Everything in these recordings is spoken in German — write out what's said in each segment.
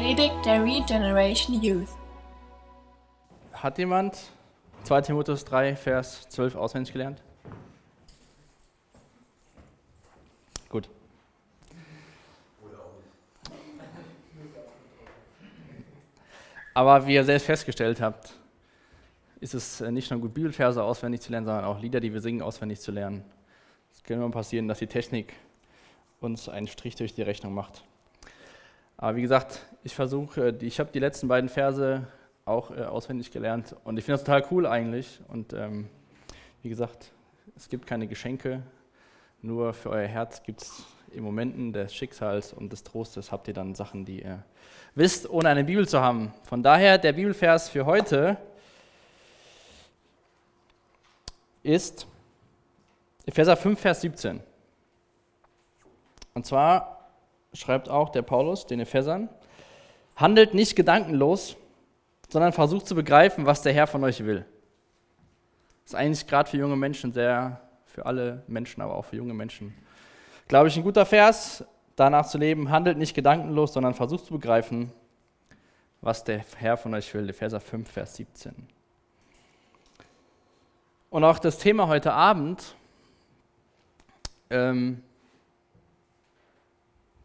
Predigt der Regeneration Youth. Hat jemand 2 Timotheus 3, Vers 12 auswendig gelernt? Gut. Aber wie ihr selbst festgestellt habt, ist es äh, nicht nur gut, Bibelverse auswendig zu lernen, sondern auch Lieder, die wir singen, auswendig zu lernen. Es kann immer passieren, dass die Technik uns einen Strich durch die Rechnung macht. Aber wie gesagt, ich versuche, ich habe die letzten beiden Verse auch äh, auswendig gelernt und ich finde das total cool eigentlich. Und ähm, wie gesagt, es gibt keine Geschenke, nur für euer Herz gibt es in Momenten des Schicksals und des Trostes habt ihr dann Sachen, die ihr wisst, ohne eine Bibel zu haben. Von daher der Bibelvers für heute ist Epheser 5, Vers 17. Und zwar schreibt auch der Paulus den Ephesern, handelt nicht gedankenlos, sondern versucht zu begreifen, was der Herr von euch will. Das ist eigentlich gerade für junge Menschen sehr, für alle Menschen, aber auch für junge Menschen, glaube ich, ein guter Vers, danach zu leben, handelt nicht gedankenlos, sondern versucht zu begreifen, was der Herr von euch will. Epheser 5, Vers 17. Und auch das Thema heute Abend, ähm,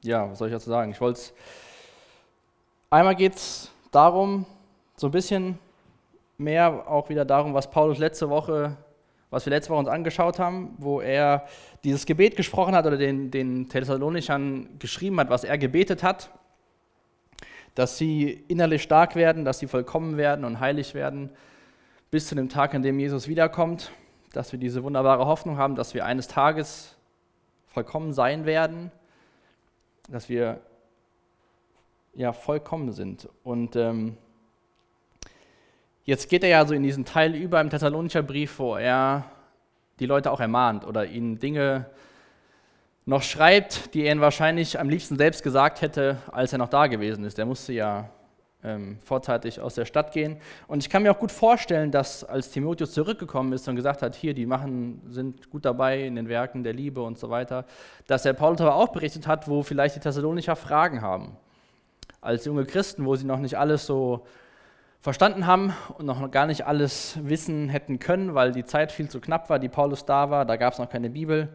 ja, was soll ich dazu sagen? Ich wollte einmal geht es darum, so ein bisschen mehr auch wieder darum, was Paulus letzte Woche, was wir letzte Woche uns angeschaut haben, wo er dieses Gebet gesprochen hat oder den, den Thessalonichern geschrieben hat, was er gebetet hat, dass sie innerlich stark werden, dass sie vollkommen werden und heilig werden bis zu dem Tag, an dem Jesus wiederkommt, dass wir diese wunderbare Hoffnung haben, dass wir eines Tages vollkommen sein werden, dass wir ja vollkommen sind. Und ähm, jetzt geht er ja so in diesen Teil über im Thessalonischer Brief, wo er die Leute auch ermahnt oder ihnen Dinge noch schreibt, die er ihnen wahrscheinlich am liebsten selbst gesagt hätte, als er noch da gewesen ist. Er musste ja ähm, vorzeitig aus der Stadt gehen. Und ich kann mir auch gut vorstellen, dass als Timotheus zurückgekommen ist und gesagt hat, hier, die machen, sind gut dabei in den Werken der Liebe und so weiter, dass er Paulus aber auch berichtet hat, wo vielleicht die Thessalonicher Fragen haben. Als junge Christen, wo sie noch nicht alles so verstanden haben und noch gar nicht alles wissen hätten können, weil die Zeit viel zu knapp war, die Paulus da war, da gab es noch keine Bibel.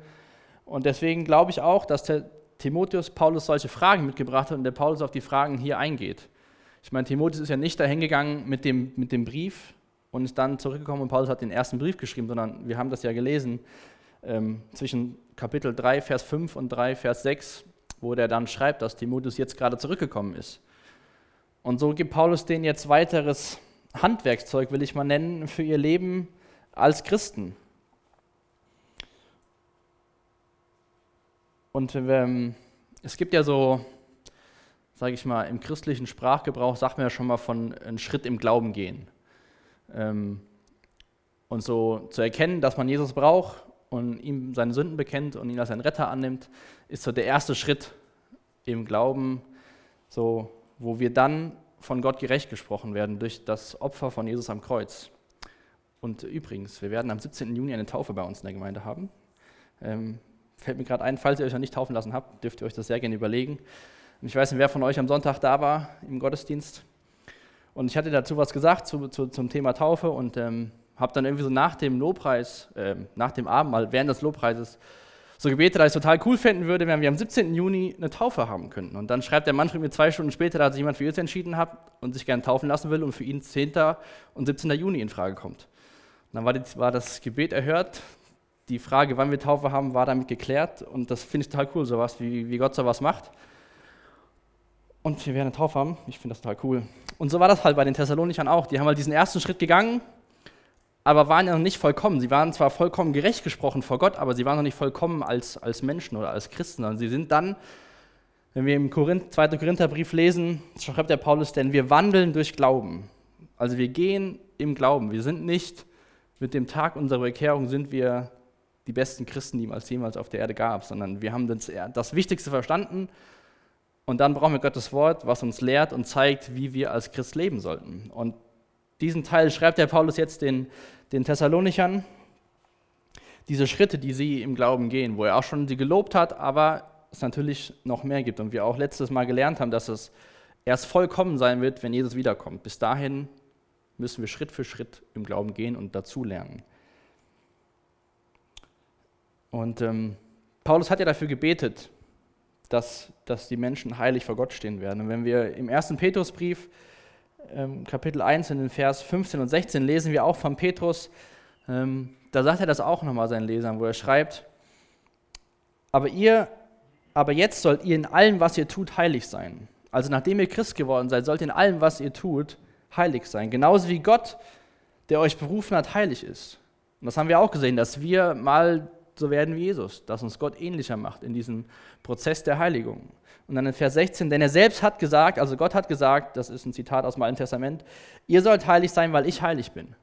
Und deswegen glaube ich auch, dass der Timotheus Paulus solche Fragen mitgebracht hat und der Paulus auf die Fragen hier eingeht. Ich meine, Timotheus ist ja nicht dahingegangen mit dem, mit dem Brief und ist dann zurückgekommen und Paulus hat den ersten Brief geschrieben, sondern wir haben das ja gelesen ähm, zwischen Kapitel 3, Vers 5 und 3, Vers 6, wo der dann schreibt, dass Timotheus jetzt gerade zurückgekommen ist. Und so gibt Paulus denen jetzt weiteres Handwerkszeug, will ich mal nennen, für ihr Leben als Christen. Und ähm, es gibt ja so sage ich mal, im christlichen Sprachgebrauch sagt man ja schon mal von einem Schritt im Glauben gehen. Ähm, und so zu erkennen, dass man Jesus braucht und ihm seine Sünden bekennt und ihn als einen Retter annimmt, ist so der erste Schritt im Glauben, so, wo wir dann von Gott gerecht gesprochen werden durch das Opfer von Jesus am Kreuz. Und übrigens, wir werden am 17. Juni eine Taufe bei uns in der Gemeinde haben. Ähm, fällt mir gerade ein, falls ihr euch noch nicht taufen lassen habt, dürft ihr euch das sehr gerne überlegen. Und ich weiß nicht, wer von euch am Sonntag da war im Gottesdienst. Und ich hatte dazu was gesagt zu, zu, zum Thema Taufe und ähm, habe dann irgendwie so nach dem Lobpreis, äh, nach dem Abendmahl, während des Lobpreises, so gebetet, dass ich es total cool finden würde, wenn wir am 17. Juni eine Taufe haben könnten. Und dann schreibt der Mann mir zwei Stunden später, dass sich jemand für Jesus entschieden hat und sich gerne taufen lassen will und für ihn 10. und 17. Juni in Frage kommt. Und dann war, die, war das Gebet erhört, die Frage, wann wir Taufe haben, war damit geklärt und das finde ich total cool, sowas, wie, wie Gott sowas macht und wir werden eine Taufe haben. Ich finde das total cool. Und so war das halt bei den Thessalonichern auch. Die haben halt diesen ersten Schritt gegangen, aber waren ja noch nicht vollkommen. Sie waren zwar vollkommen gerecht gesprochen vor Gott, aber sie waren noch nicht vollkommen als, als Menschen oder als Christen. Und sie sind dann, wenn wir im Korinth, 2. Korintherbrief lesen, schreibt der Paulus, denn wir wandeln durch Glauben. Also wir gehen im Glauben. Wir sind nicht, mit dem Tag unserer Bekehrung sind wir die besten Christen, die es jemals auf der Erde gab, sondern wir haben das, das Wichtigste verstanden und dann brauchen wir Gottes Wort, was uns lehrt und zeigt, wie wir als Christ leben sollten. Und diesen Teil schreibt der Paulus jetzt den, den Thessalonichern. Diese Schritte, die sie im Glauben gehen, wo er auch schon sie gelobt hat, aber es natürlich noch mehr gibt. Und wir auch letztes Mal gelernt haben, dass es erst vollkommen sein wird, wenn Jesus wiederkommt. Bis dahin müssen wir Schritt für Schritt im Glauben gehen und dazulernen. Und ähm, Paulus hat ja dafür gebetet, dass, dass die Menschen heilig vor Gott stehen werden. Und wenn wir im ersten Petrusbrief, Kapitel 1, in den Vers 15 und 16 lesen wir auch von Petrus, ähm, da sagt er das auch nochmal seinen Lesern, wo er schreibt, aber ihr, aber jetzt sollt ihr in allem, was ihr tut, heilig sein. Also nachdem ihr Christ geworden seid, sollt ihr in allem, was ihr tut, heilig sein. Genauso wie Gott, der euch berufen hat, heilig ist. Und das haben wir auch gesehen, dass wir mal so werden wie Jesus, dass uns Gott ähnlicher macht in diesem Prozess der Heiligung. Und dann in Vers 16, denn er selbst hat gesagt, also Gott hat gesagt, das ist ein Zitat aus dem Alten Testament, ihr sollt heilig sein, weil ich heilig bin.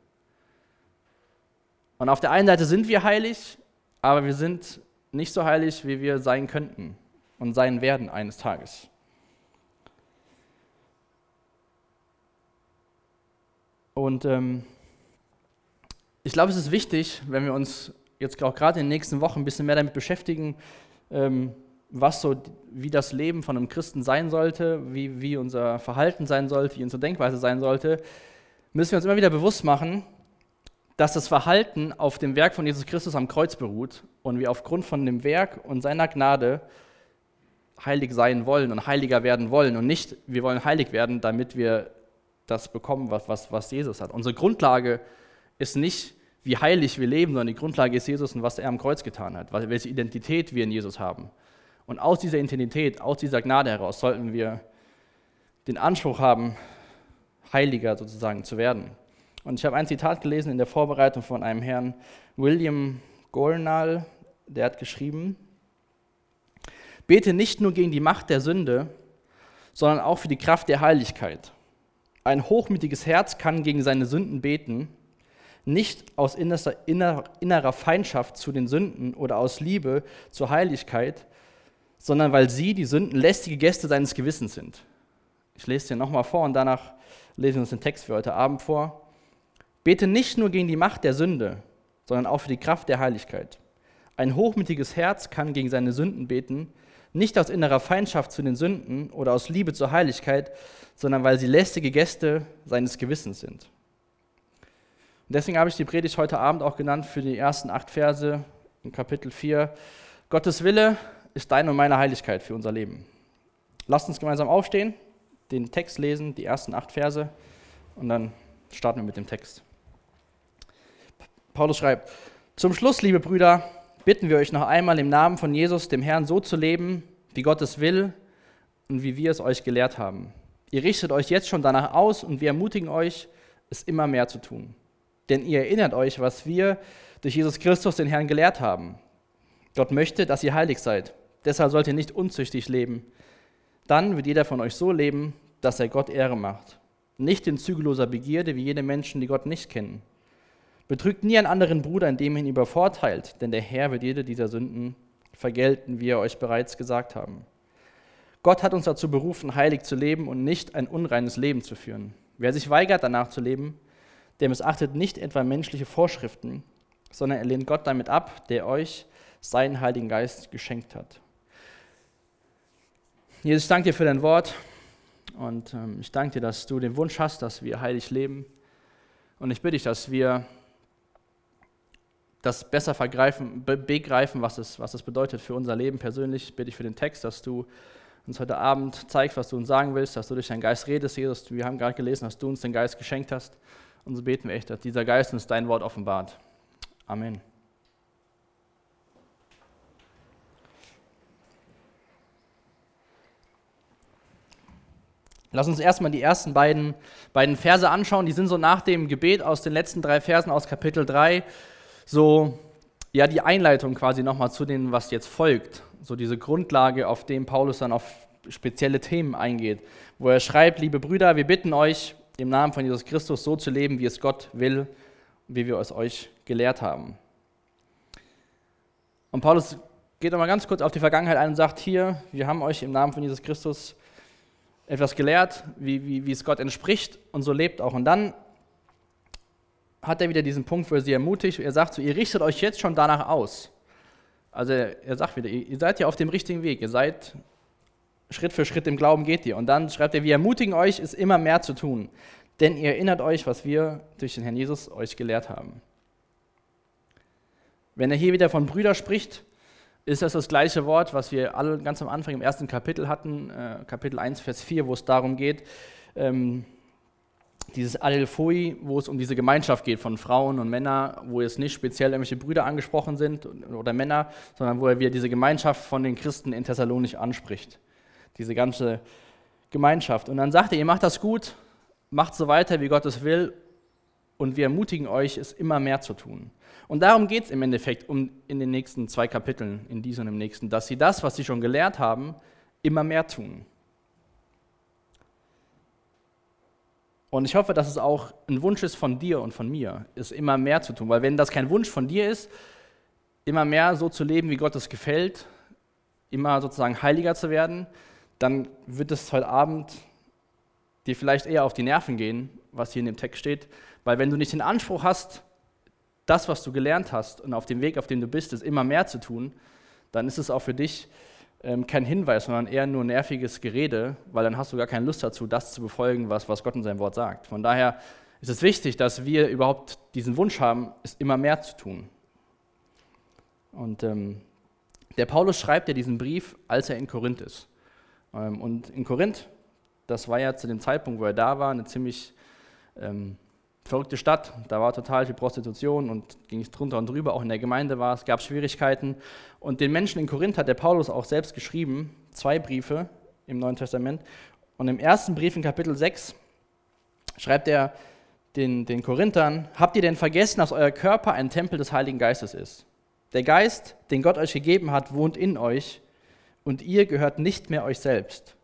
Und auf der einen Seite sind wir heilig, aber wir sind nicht so heilig, wie wir sein könnten und sein werden eines Tages. Und ähm, ich glaube, es ist wichtig, wenn wir uns jetzt auch gerade in den nächsten Wochen ein bisschen mehr damit beschäftigen, ähm, was so, wie das Leben von einem Christen sein sollte, wie, wie unser Verhalten sein sollte, wie unsere Denkweise sein sollte, müssen wir uns immer wieder bewusst machen, dass das Verhalten auf dem Werk von Jesus Christus am Kreuz beruht und wir aufgrund von dem Werk und seiner Gnade heilig sein wollen und heiliger werden wollen und nicht, wir wollen heilig werden, damit wir das bekommen, was, was, was Jesus hat. Unsere Grundlage ist nicht wie heilig wir leben, sondern die Grundlage ist Jesus und was er am Kreuz getan hat, welche Identität wir in Jesus haben. Und aus dieser Identität, aus dieser Gnade heraus sollten wir den Anspruch haben, heiliger sozusagen zu werden. Und ich habe ein Zitat gelesen in der Vorbereitung von einem Herrn William Gornall, der hat geschrieben, bete nicht nur gegen die Macht der Sünde, sondern auch für die Kraft der Heiligkeit. Ein hochmütiges Herz kann gegen seine Sünden beten, nicht aus innerer Feindschaft zu den Sünden oder aus Liebe zur Heiligkeit, sondern weil sie, die Sünden, lästige Gäste seines Gewissens sind. Ich lese dir nochmal vor und danach lesen wir uns den Text für heute Abend vor. Bete nicht nur gegen die Macht der Sünde, sondern auch für die Kraft der Heiligkeit. Ein hochmütiges Herz kann gegen seine Sünden beten, nicht aus innerer Feindschaft zu den Sünden oder aus Liebe zur Heiligkeit, sondern weil sie lästige Gäste seines Gewissens sind. Und deswegen habe ich die Predigt heute Abend auch genannt für die ersten acht Verse in Kapitel 4. Gottes Wille ist deine und meine Heiligkeit für unser Leben. Lasst uns gemeinsam aufstehen, den Text lesen, die ersten acht Verse, und dann starten wir mit dem Text. Paulus schreibt, zum Schluss, liebe Brüder, bitten wir euch noch einmal im Namen von Jesus, dem Herrn, so zu leben, wie Gott es will und wie wir es euch gelehrt haben. Ihr richtet euch jetzt schon danach aus und wir ermutigen euch, es immer mehr zu tun. Denn ihr erinnert euch, was wir durch Jesus Christus den Herrn gelehrt haben. Gott möchte, dass ihr heilig seid. Deshalb sollt ihr nicht unzüchtig leben. Dann wird jeder von euch so leben, dass er Gott Ehre macht. Nicht in zügelloser Begierde, wie jene Menschen, die Gott nicht kennen. Betrügt nie einen anderen Bruder, indem ihr ihn übervorteilt, denn der Herr wird jede dieser Sünden vergelten, wie er euch bereits gesagt haben. Gott hat uns dazu berufen, heilig zu leben und nicht ein unreines Leben zu führen. Wer sich weigert, danach zu leben, der missachtet nicht etwa menschliche Vorschriften, sondern er lehnt Gott damit ab, der euch seinen Heiligen Geist geschenkt hat. Jesus, ich danke dir für dein Wort und ähm, ich danke dir, dass du den Wunsch hast, dass wir heilig leben. Und ich bitte dich, dass wir das besser begreifen, was es, was es bedeutet für unser Leben persönlich. Ich bitte dich für den Text, dass du uns heute Abend zeigst, was du uns sagen willst, dass du durch deinen Geist redest, Jesus. Wir haben gerade gelesen, dass du uns den Geist geschenkt hast. Und so beten wir echt, dass dieser Geist uns dein Wort offenbart. Amen. Lass uns erstmal die ersten beiden, beiden Verse anschauen. Die sind so nach dem Gebet aus den letzten drei Versen aus Kapitel 3, so ja die Einleitung quasi nochmal zu dem, was jetzt folgt. So diese Grundlage, auf dem Paulus dann auf spezielle Themen eingeht, wo er schreibt, liebe Brüder, wir bitten euch, im Namen von Jesus Christus so zu leben, wie es Gott will wie wir es euch gelehrt haben. Und Paulus geht nochmal ganz kurz auf die Vergangenheit ein und sagt, hier, wir haben euch im Namen von Jesus Christus etwas gelehrt, wie, wie, wie es Gott entspricht und so lebt auch. Und dann hat er wieder diesen Punkt, wo er sie ermutigt. Er sagt so, ihr richtet euch jetzt schon danach aus. Also er, sagt wieder, ihr seid ja auf dem richtigen Weg. Ihr seid Schritt für Schritt im Glauben geht ihr. Und dann schreibt er, wir ermutigen euch, es immer mehr zu tun. Denn ihr erinnert euch, was wir durch den Herrn Jesus euch gelehrt haben. Wenn er hier wieder von Brüder spricht, ist das das gleiche Wort, was wir alle ganz am Anfang im ersten Kapitel hatten, äh, Kapitel 1, Vers 4, wo es darum geht, ähm, dieses Adelphoi, wo es um diese Gemeinschaft geht von Frauen und Männern, wo jetzt nicht speziell irgendwelche Brüder angesprochen sind oder Männer, sondern wo er wieder diese Gemeinschaft von den Christen in Thessalonich anspricht. Diese ganze Gemeinschaft. Und dann sagt er, ihr macht das gut, macht so weiter, wie Gott es will, und wir ermutigen euch, es immer mehr zu tun. Und darum geht es im Endeffekt um in den nächsten zwei Kapiteln, in diesem und im nächsten, dass sie das, was sie schon gelehrt haben, immer mehr tun. Und ich hoffe, dass es auch ein Wunsch ist von dir und von mir, es immer mehr zu tun. Weil wenn das kein Wunsch von dir ist, immer mehr so zu leben, wie Gott es gefällt, immer sozusagen heiliger zu werden, dann wird es heute Abend dir vielleicht eher auf die Nerven gehen, was hier in dem Text steht. Weil wenn du nicht den Anspruch hast, das, was du gelernt hast und auf dem Weg, auf dem du bist, es immer mehr zu tun, dann ist es auch für dich ähm, kein Hinweis, sondern eher nur nerviges Gerede, weil dann hast du gar keine Lust dazu, das zu befolgen, was, was Gott in seinem Wort sagt. Von daher ist es wichtig, dass wir überhaupt diesen Wunsch haben, es immer mehr zu tun. Und ähm, der Paulus schreibt ja diesen Brief, als er in Korinth ist. Ähm, und in Korinth, das war ja zu dem Zeitpunkt, wo er da war, eine ziemlich ähm, verrückte Stadt. Da war total viel Prostitution und ging es drunter und drüber. Auch in der Gemeinde war es, gab Schwierigkeiten. Und den Menschen in Korinth hat der Paulus auch selbst geschrieben, zwei Briefe im Neuen Testament. Und im ersten Brief in Kapitel 6 schreibt er den, den Korinthern, habt ihr denn vergessen, dass euer Körper ein Tempel des Heiligen Geistes ist? Der Geist, den Gott euch gegeben hat, wohnt in euch und ihr gehört nicht mehr euch selbst.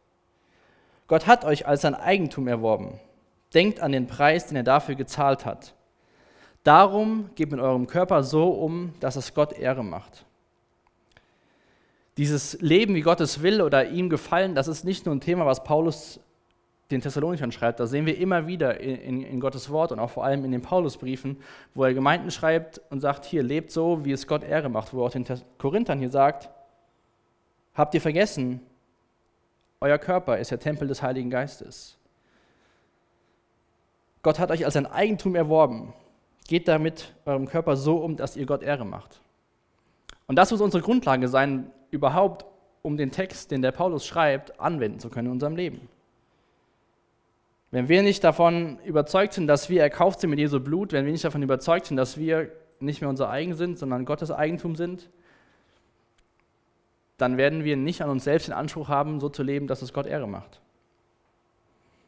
Gott hat euch als sein Eigentum erworben. Denkt an den Preis, den er dafür gezahlt hat. Darum gebt mit eurem Körper so um, dass es Gott Ehre macht. Dieses Leben, wie Gott es will oder ihm gefallen, das ist nicht nur ein Thema, was Paulus den Thessalonichern schreibt. Das sehen wir immer wieder in, in, in, Gottes Wort und auch vor allem in den Paulusbriefen, wo er Gemeinden schreibt und sagt, hier, lebt so, wie es Gott Ehre macht. Wo er auch den Korinthern hier sagt, habt ihr vergessen, euer Körper ist der Tempel des Heiligen Geistes. Gott hat euch als ein Eigentum erworben. Geht damit eurem Körper so um, dass ihr Gott Ehre macht. Und das muss unsere Grundlage sein, überhaupt, um den Text, den der Paulus schreibt, anwenden zu können in unserem Leben. Wenn wir nicht davon überzeugt sind, dass wir erkauft sind mit Jesu Blut, wenn wir nicht davon überzeugt sind, dass wir nicht mehr unser eigen sind, sondern Gottes Eigentum sind, dann werden wir nicht an uns selbst den Anspruch haben, so zu leben, dass es Gott Ehre macht.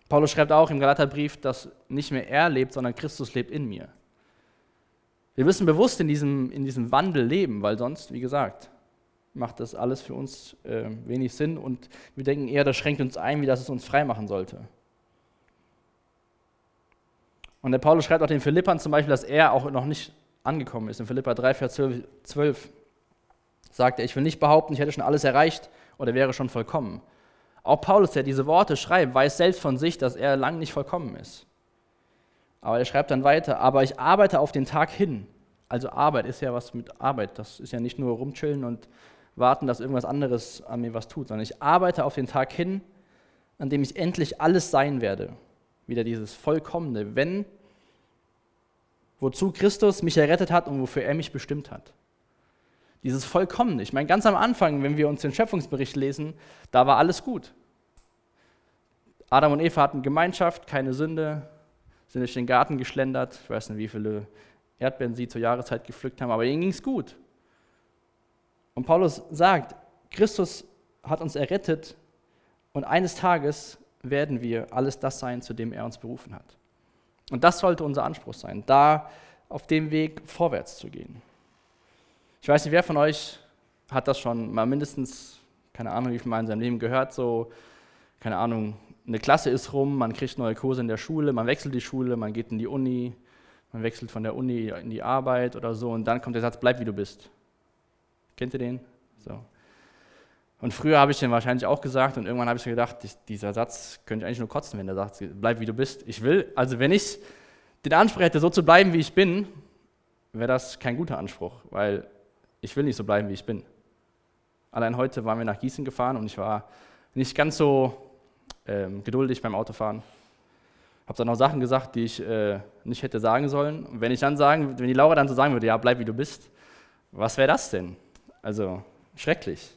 Paulus schreibt auch im Galaterbrief, dass nicht mehr er lebt, sondern Christus lebt in mir. Wir müssen bewusst in diesem, in diesem Wandel leben, weil sonst, wie gesagt, macht das alles für uns äh, wenig Sinn und wir denken eher, das schränkt uns ein, wie das es uns frei machen sollte. Und der Paulus schreibt auch den Philippern zum Beispiel, dass er auch noch nicht angekommen ist. In Philippa 3, Vers 12 sagt er, ich will nicht behaupten, ich hätte schon alles erreicht oder wäre schon vollkommen. Auch Paulus, der diese Worte schreibt, weiß selbst von sich, dass er lang nicht vollkommen ist. Aber er schreibt dann weiter, aber ich arbeite auf den Tag hin. Also Arbeit ist ja was mit Arbeit. Das ist ja nicht nur rumchillen und warten, dass irgendwas anderes an mir was tut, sondern ich arbeite auf den Tag hin, an dem ich endlich alles sein werde. Wieder dieses Vollkommene, wenn, wozu Christus mich errettet hat und wofür er mich bestimmt hat. Dieses Vollkommene. Ich meine, ganz am Anfang, wenn wir uns den Schöpfungsbericht lesen, da war alles gut. Adam und Eva hatten Gemeinschaft, keine Sünde, sind durch den Garten geschlendert. Ich weiß nicht, wie viele Erdbeeren sie zur Jahreszeit gepflückt haben, aber ihnen ging es gut. Und Paulus sagt, Christus hat uns errettet und eines Tages werden wir alles das sein, zu dem er uns berufen hat. Und das sollte unser Anspruch sein, da auf dem Weg vorwärts zu gehen. Ich weiß nicht, wer von euch hat das schon mal mindestens, keine Ahnung, wie viel Mal in seinem Leben gehört, so, keine Ahnung, eine Klasse ist rum, man kriegt neue Kurse in der Schule, man wechselt die Schule, man geht in die Uni, man wechselt von der Uni in die Arbeit oder so und dann kommt der Satz, bleib wie du bist. Kennt ihr den? So. Und früher habe ich den wahrscheinlich auch gesagt und irgendwann habe ich mir gedacht, dieser Satz könnte ich eigentlich nur kotzen, wenn der sagt, bleib wie du bist. Ich will, also wenn ich den Anspruch hätte, so zu bleiben, wie ich bin, wäre das kein guter Anspruch, weil ich will nicht so bleiben, wie ich bin. Allein heute waren wir nach Gießen gefahren und ich war nicht ganz so ähm, geduldig beim Autofahren. Habe dann auch Sachen gesagt, die ich äh, nicht hätte sagen sollen. Und wenn ich dann sagen, wenn die Laura dann so sagen würde, ja, bleib wie du bist, was wäre das denn? Also schrecklich.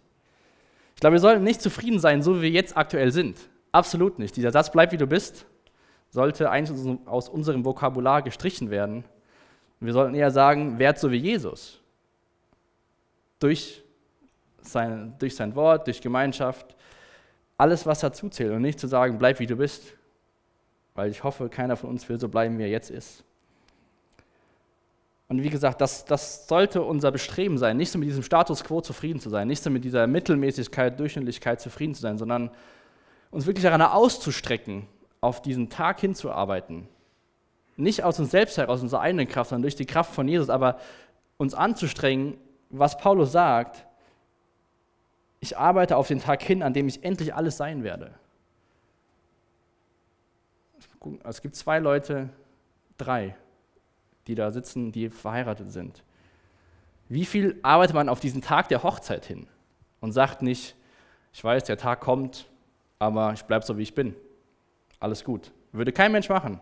Ich glaube, wir sollten nicht zufrieden sein, so wie wir jetzt aktuell sind. Absolut nicht. Dieser Satz, bleib wie du bist, sollte eigentlich aus unserem Vokabular gestrichen werden. Wir sollten eher sagen, werd so wie Jesus. Durch sein, durch sein Wort, durch Gemeinschaft, alles, was dazu zählt. Und nicht zu sagen, bleib wie du bist. Weil ich hoffe, keiner von uns will so bleiben, wie er jetzt ist. Und wie gesagt, das, das sollte unser Bestreben sein, nicht so mit diesem Status quo zufrieden zu sein, nicht so mit dieser Mittelmäßigkeit, Durchschnittlichkeit zufrieden zu sein, sondern uns wirklich daran auszustrecken, auf diesen Tag hinzuarbeiten. Nicht aus uns selbst heraus, aus unserer eigenen Kraft, sondern durch die Kraft von Jesus, aber uns anzustrengen, was Paulus sagt, ich arbeite auf den Tag hin, an dem ich endlich alles sein werde. Es gibt zwei Leute, drei, die da sitzen, die verheiratet sind. Wie viel arbeitet man auf diesen Tag der Hochzeit hin und sagt nicht, ich weiß, der Tag kommt, aber ich bleibe so, wie ich bin. Alles gut. Würde kein Mensch machen.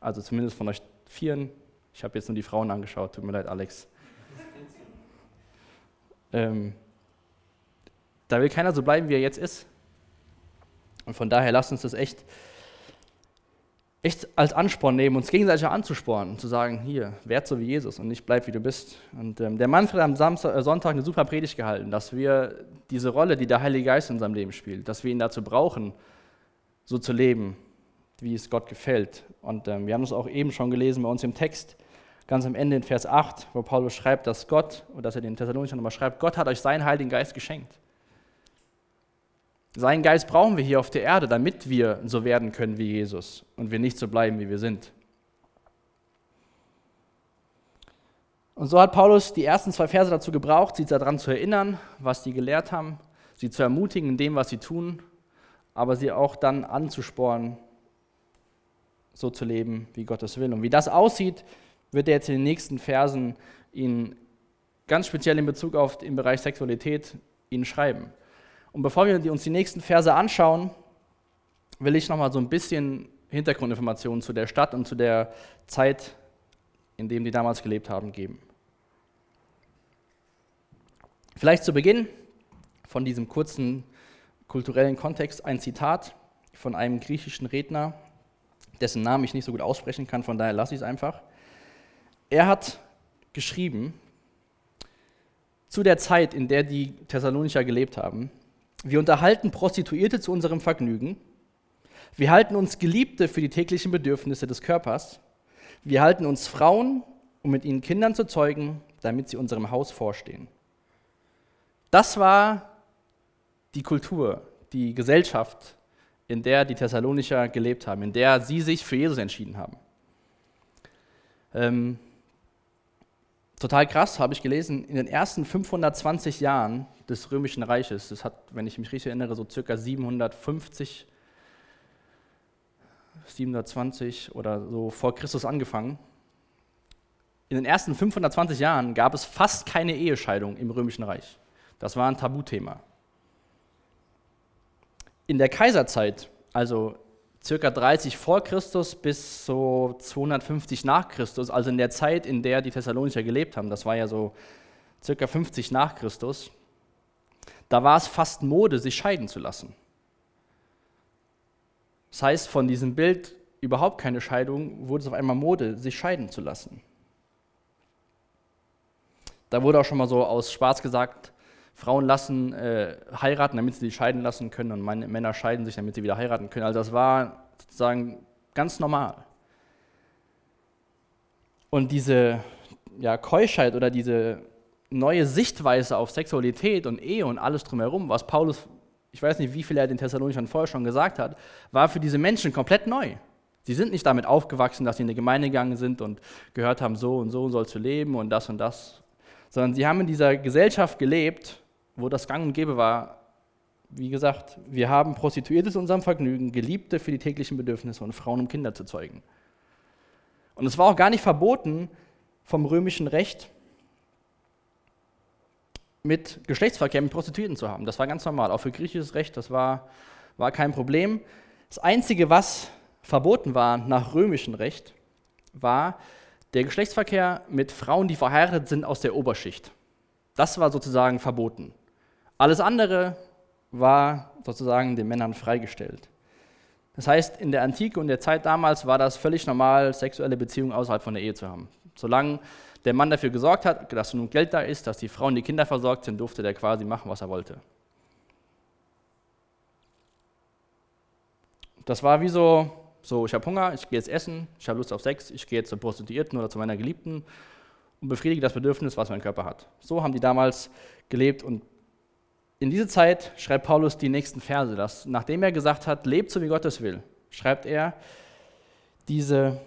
Also zumindest von euch Vieren. Ich habe jetzt nur die Frauen angeschaut, tut mir leid, Alex. Ähm, da will keiner so bleiben, wie er jetzt ist. Und von daher lasst uns das echt echt als Ansporn nehmen, uns gegenseitig anzuspornen und zu sagen, hier, werd so wie Jesus und nicht bleib wie du bist. Und ähm, der Manfred hat am Samstag, äh, Sonntag eine super Predigt gehalten, dass wir diese Rolle, die der Heilige Geist in unserem Leben spielt, dass wir ihn dazu brauchen, so zu leben, wie es Gott gefällt. Und ähm, wir haben es auch eben schon gelesen bei uns im Text, ganz am Ende in Vers 8, wo Paulus schreibt, dass Gott, oder dass er den Thessalonichern nochmal schreibt, Gott hat euch seinen Heiligen Geist geschenkt. Seinen Geist brauchen wir hier auf der Erde, damit wir so werden können wie Jesus und wir nicht so bleiben, wie wir sind. Und so hat Paulus die ersten zwei Verse dazu gebraucht, sie daran zu erinnern, was sie gelehrt haben, sie zu ermutigen in dem, was sie tun, aber sie auch dann anzuspornen, so zu leben, wie Gott es will. Und wie das aussieht, wird er jetzt in den nächsten Versen Ihnen ganz speziell in Bezug auf den Bereich Sexualität Ihnen schreiben. Und bevor wir uns die nächsten Verse anschauen, will ich nochmal so ein bisschen Hintergrundinformationen zu der Stadt und zu der Zeit, in dem die damals gelebt haben, geben. Vielleicht zu Beginn von diesem kurzen kulturellen Kontext ein Zitat von einem griechischen Redner, dessen Namen ich nicht so gut aussprechen kann, von daher lasse ich es einfach. Er hat geschrieben, zu der Zeit, in der die Thessalonicher gelebt haben, wir unterhalten Prostituierte zu unserem Vergnügen. Wir halten uns Geliebte für die täglichen Bedürfnisse des Körpers. Wir halten uns Frauen, um mit ihnen Kindern zu zeugen, damit sie unserem Haus vorstehen. Das war die Kultur, die Gesellschaft, in der die Thessalonicher gelebt haben, in der sie sich für Jesus entschieden haben. Ähm, total krass, habe ich gelesen, in den ersten 520 Jahren des Römischen Reiches, das hat, wenn ich mich richtig erinnere, so circa 750, 720 oder so vor Christus angefangen. In den ersten 520 Jahren gab es fast keine Ehescheidung im Römischen Reich. Das war ein Tabuthema. In der Kaiserzeit, also circa 30 vor Christus bis so 250 nach Christus, also in der Zeit, in der die Thessalonicher gelebt haben, das war ja so circa 50 nach Christus, da war es fast Mode, sich scheiden zu lassen. Das heißt, von diesem Bild überhaupt keine Scheidung, wurde es auf einmal Mode, sich scheiden zu lassen. Da wurde auch schon mal so aus Spaß gesagt, Frauen lassen äh, heiraten, damit sie sich scheiden lassen können und meine, Männer scheiden sich, damit sie wieder heiraten können. Also das war sozusagen ganz normal. Und diese ja, Keuschheit oder diese neue Sichtweise auf Sexualität und Ehe und alles drumherum, was Paulus, ich weiß nicht, wie viel er den Thessalonichern vorher schon gesagt hat, war für diese Menschen komplett neu. Sie sind nicht damit aufgewachsen, dass sie in eine Gemeinde gegangen sind und gehört haben, so und so sollst du leben und das und das, sondern sie haben in dieser Gesellschaft gelebt, wo das gang und gäbe war, wie gesagt, wir haben Prostituierte zu unserem Vergnügen, Geliebte für die täglichen Bedürfnisse und Frauen, um Kinder zu zeugen. Und es war auch gar nicht verboten vom römischen Recht, mit Geschlechtsverkehr mit Prostituierten zu haben. Das war ganz normal, auch für griechisches Recht, das war, war kein Problem. Das Einzige, was verboten war nach römischem Recht, war der Geschlechtsverkehr mit Frauen, die verheiratet sind aus der Oberschicht. Das war sozusagen verboten. Alles andere war sozusagen den Männern freigestellt. Das heißt, in der Antike und der Zeit damals war das völlig normal, sexuelle Beziehungen außerhalb von der Ehe zu haben. Solange der Mann dafür gesorgt hat, dass genug Geld da ist, dass die Frauen die Kinder versorgt sind, durfte der quasi machen, was er wollte. Das war wie so, so ich habe Hunger, ich gehe jetzt essen, ich habe Lust auf Sex, ich gehe jetzt zur Prostituierten oder zu meiner Geliebten und befriedige das Bedürfnis, was mein Körper hat. So haben die damals gelebt und in diese Zeit schreibt Paulus die nächsten Verse, dass nachdem er gesagt hat, lebt so wie Gott es will, schreibt er diese,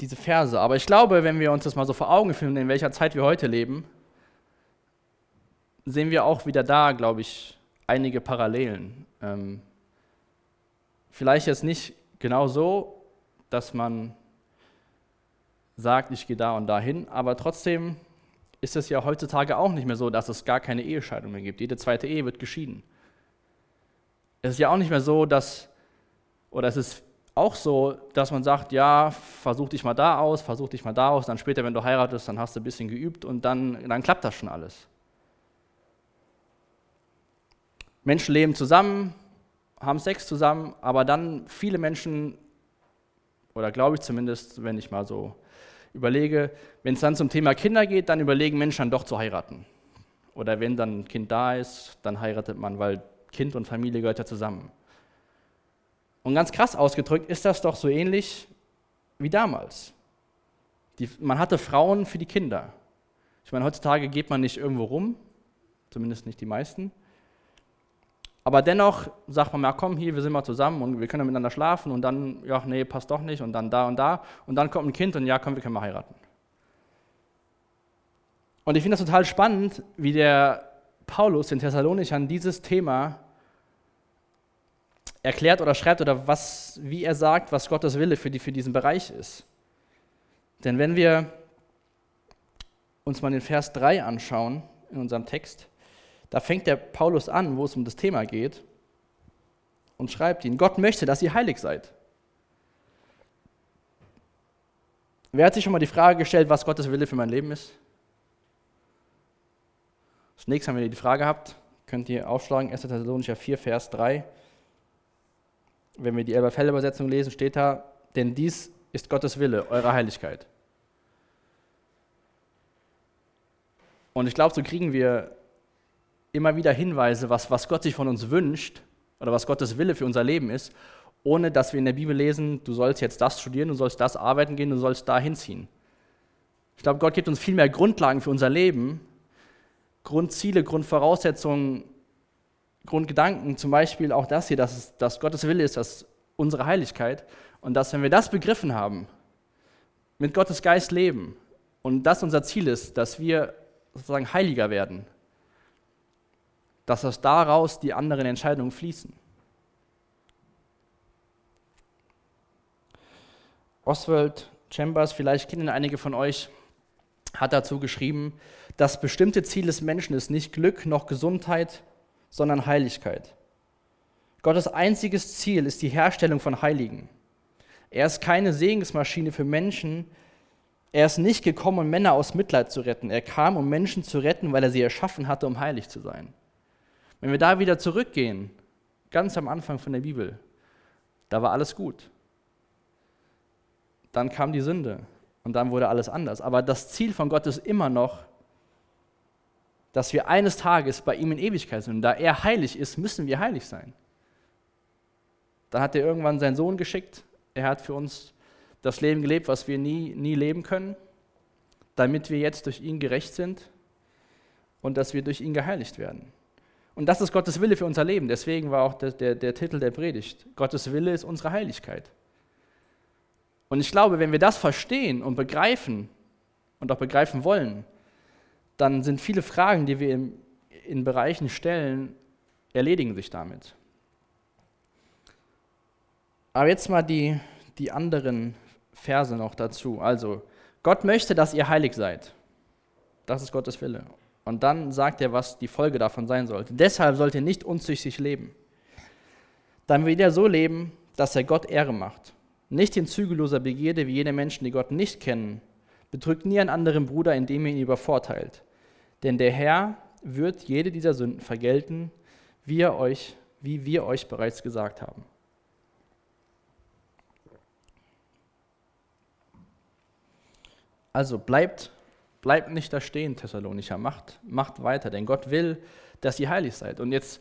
diese Verse. Aber ich glaube, wenn wir uns das mal so vor Augen führen, in welcher Zeit wir heute leben, sehen wir auch wieder da, glaube ich, einige Parallelen. Ähm, vielleicht jetzt nicht genau so, dass man sagt, ich gehe da und dahin, aber trotzdem ist es ja heutzutage auch nicht mehr so, dass es gar keine Ehescheidung mehr gibt. Jede zweite Ehe wird geschieden. Es ist ja auch nicht mehr so, dass, oder es ist auch so, dass man sagt, ja, versuch dich mal da aus, versuch dich mal da aus, dann später, wenn du heiratest, dann hast du ein bisschen geübt und dann, dann klappt das schon alles. Menschen leben zusammen, haben Sex zusammen, aber dann viele Menschen, oder glaube ich zumindest, wenn ich mal so überlege, wenn es dann zum Thema Kinder geht, dann überlegen Menschen dann doch zu heiraten. Oder wenn dann ein Kind da ist, dann heiratet man, weil Kind und Familie gehört ja zusammen. Und ganz krass ausgedrückt ist das doch so ähnlich wie damals. Die, man hatte Frauen für die Kinder. Ich meine, heutzutage geht man nicht irgendwo rum, zumindest nicht die meisten. Aber dennoch sagt man, ja komm, hier, wir sind mal zusammen und wir können miteinander schlafen und dann, ja, nee, passt doch nicht und dann da und da und dann kommt ein Kind und ja, komm, wir können mal heiraten. Und ich finde das total spannend, wie der Paulus den Thessalonichern dieses Thema erklärt oder schreibt oder was, wie er sagt, was Gottes Wille für, die, für diesen Bereich ist. Denn wenn wir uns mal den Vers 3 anschauen in unserem Text, da fängt der Paulus an, wo es um das Thema geht, und schreibt ihn, Gott möchte, dass ihr heilig seid. Wer hat sich schon mal die Frage gestellt, was Gottes Wille für mein Leben ist? Zunächst haben wir die Frage gehabt, könnt ihr aufschlagen, 1. Thessalonicher 4, Vers 3. Wenn wir die Elberfelder-Übersetzung lesen, steht da, denn dies ist Gottes Wille, eure Heiligkeit. Und ich glaube, so kriegen wir immer wieder Hinweise, was, was Gott sich von uns wünscht oder was Gottes Wille für unser Leben ist, ohne dass wir in der Bibel lesen, du sollst jetzt das studieren, du sollst das arbeiten gehen, du sollst da hinziehen. Ich glaube, Gott gibt uns viel mehr Grundlagen für unser Leben, Grundziele, Grundvoraussetzungen, Grundgedanken, zum Beispiel auch das hier, dass, es, dass Gottes Wille ist, dass unsere Heiligkeit und dass, wenn wir das begriffen haben, mit Gottes Geist leben und das unser Ziel ist, dass wir sozusagen heiliger werden, dass aus daraus die anderen Entscheidungen fließen. Oswald Chambers, vielleicht kennen einige von euch, hat dazu geschrieben, das bestimmte Ziel des Menschen ist nicht Glück noch Gesundheit, sondern Heiligkeit. Gottes einziges Ziel ist die Herstellung von Heiligen. Er ist keine Segensmaschine für Menschen. Er ist nicht gekommen, um Männer aus Mitleid zu retten. Er kam, um Menschen zu retten, weil er sie erschaffen hatte, um heilig zu sein. Wenn wir da wieder zurückgehen, ganz am Anfang von der Bibel, da war alles gut. Dann kam die Sünde und dann wurde alles anders. Aber das Ziel von Gott ist immer noch, dass wir eines Tages bei ihm in Ewigkeit sind. Und da er heilig ist, müssen wir heilig sein. Dann hat er irgendwann seinen Sohn geschickt. Er hat für uns das Leben gelebt, was wir nie, nie leben können, damit wir jetzt durch ihn gerecht sind und dass wir durch ihn geheiligt werden. Und das ist Gottes Wille für unser Leben. Deswegen war auch der, der, der Titel der Predigt. Gottes Wille ist unsere Heiligkeit. Und ich glaube, wenn wir das verstehen und begreifen und auch begreifen wollen, dann sind viele Fragen, die wir in, in Bereichen stellen, erledigen sich damit. Aber jetzt mal die, die anderen Verse noch dazu. Also, Gott möchte, dass ihr heilig seid. Das ist Gottes Wille. Und dann sagt er, was die Folge davon sein sollte. Deshalb sollt ihr nicht unzüchtig leben. Dann wird er so leben, dass er Gott Ehre macht. Nicht in zügelloser Begierde wie jene Menschen, die Gott nicht kennen. Betrügt nie einen anderen Bruder, indem ihr ihn übervorteilt. Denn der Herr wird jede dieser Sünden vergelten, wie, er euch, wie wir euch bereits gesagt haben. Also bleibt, bleibt nicht da stehen, Thessalonicher, macht, macht weiter, denn Gott will, dass ihr heilig seid. Und jetzt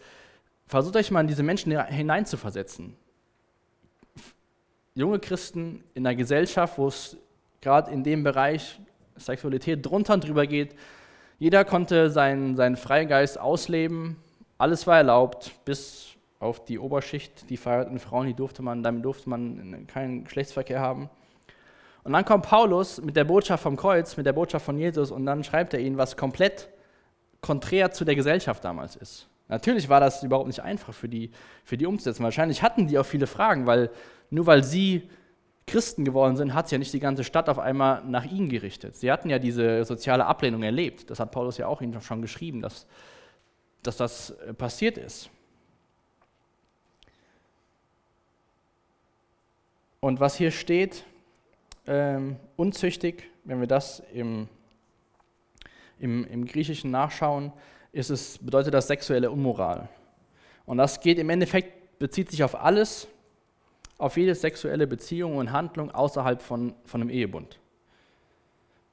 versucht euch mal in diese Menschen hineinzuversetzen. Junge Christen in einer Gesellschaft, wo es gerade in dem Bereich Sexualität drunter und drüber geht, jeder konnte seinen, seinen Freigeist ausleben, alles war erlaubt, bis auf die Oberschicht, die verheirateten Frauen, die durfte man, damit durfte man keinen Geschlechtsverkehr haben. Und dann kommt Paulus mit der Botschaft vom Kreuz, mit der Botschaft von Jesus und dann schreibt er ihnen, was komplett konträr zu der Gesellschaft damals ist. Natürlich war das überhaupt nicht einfach für die, für die umzusetzen. Wahrscheinlich hatten die auch viele Fragen, weil nur weil sie Christen geworden sind, hat sich ja nicht die ganze Stadt auf einmal nach ihnen gerichtet. Sie hatten ja diese soziale Ablehnung erlebt. Das hat Paulus ja auch ihnen schon geschrieben, dass, dass das äh, passiert ist. Und was hier steht, ähm, unzüchtig, wenn wir das im, im, im Griechischen nachschauen, ist es, bedeutet das sexuelle Unmoral. Und das geht im Endeffekt, bezieht sich auf alles, auf jede sexuelle Beziehung und Handlung außerhalb von, von einem Ehebund.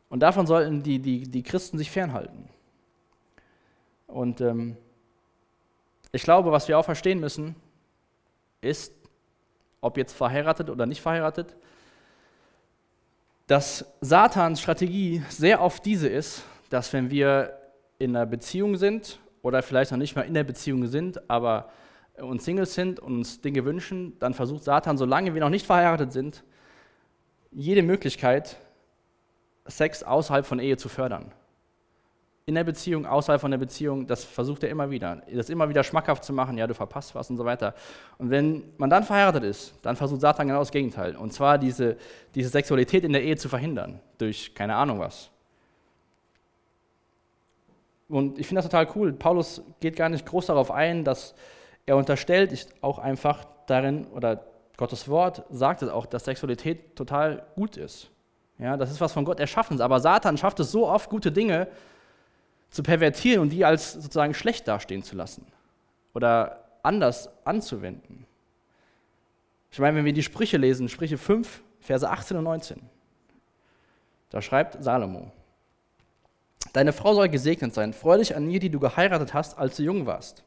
Und davon sollten die, die, die Christen sich fernhalten. Und ähm, ich glaube, was wir auch verstehen müssen, ist, ob jetzt verheiratet oder nicht verheiratet, dass Satans Strategie sehr oft diese ist, dass wenn wir in einer Beziehung sind oder vielleicht noch nicht mal in der Beziehung sind, aber uns Singles sind und uns Dinge wünschen, dann versucht Satan, solange wir noch nicht verheiratet sind, jede Möglichkeit, Sex außerhalb von Ehe zu fördern in der Beziehung, außerhalb von der Beziehung, das versucht er immer wieder. Das immer wieder schmackhaft zu machen, ja, du verpasst was und so weiter. Und wenn man dann verheiratet ist, dann versucht Satan genau das Gegenteil. Und zwar diese, diese Sexualität in der Ehe zu verhindern, durch keine Ahnung was. Und ich finde das total cool. Paulus geht gar nicht groß darauf ein, dass er unterstellt ist auch einfach darin, oder Gottes Wort sagt es auch, dass Sexualität total gut ist. Ja, das ist was von Gott erschaffen. Aber Satan schafft es so oft, gute Dinge zu pervertieren und die als sozusagen schlecht dastehen zu lassen oder anders anzuwenden. Ich meine, wenn wir die Sprüche lesen, Sprüche 5, Verse 18 und 19, da schreibt Salomo, Deine Frau soll gesegnet sein, freu dich an ihr, die du geheiratet hast, als du jung warst.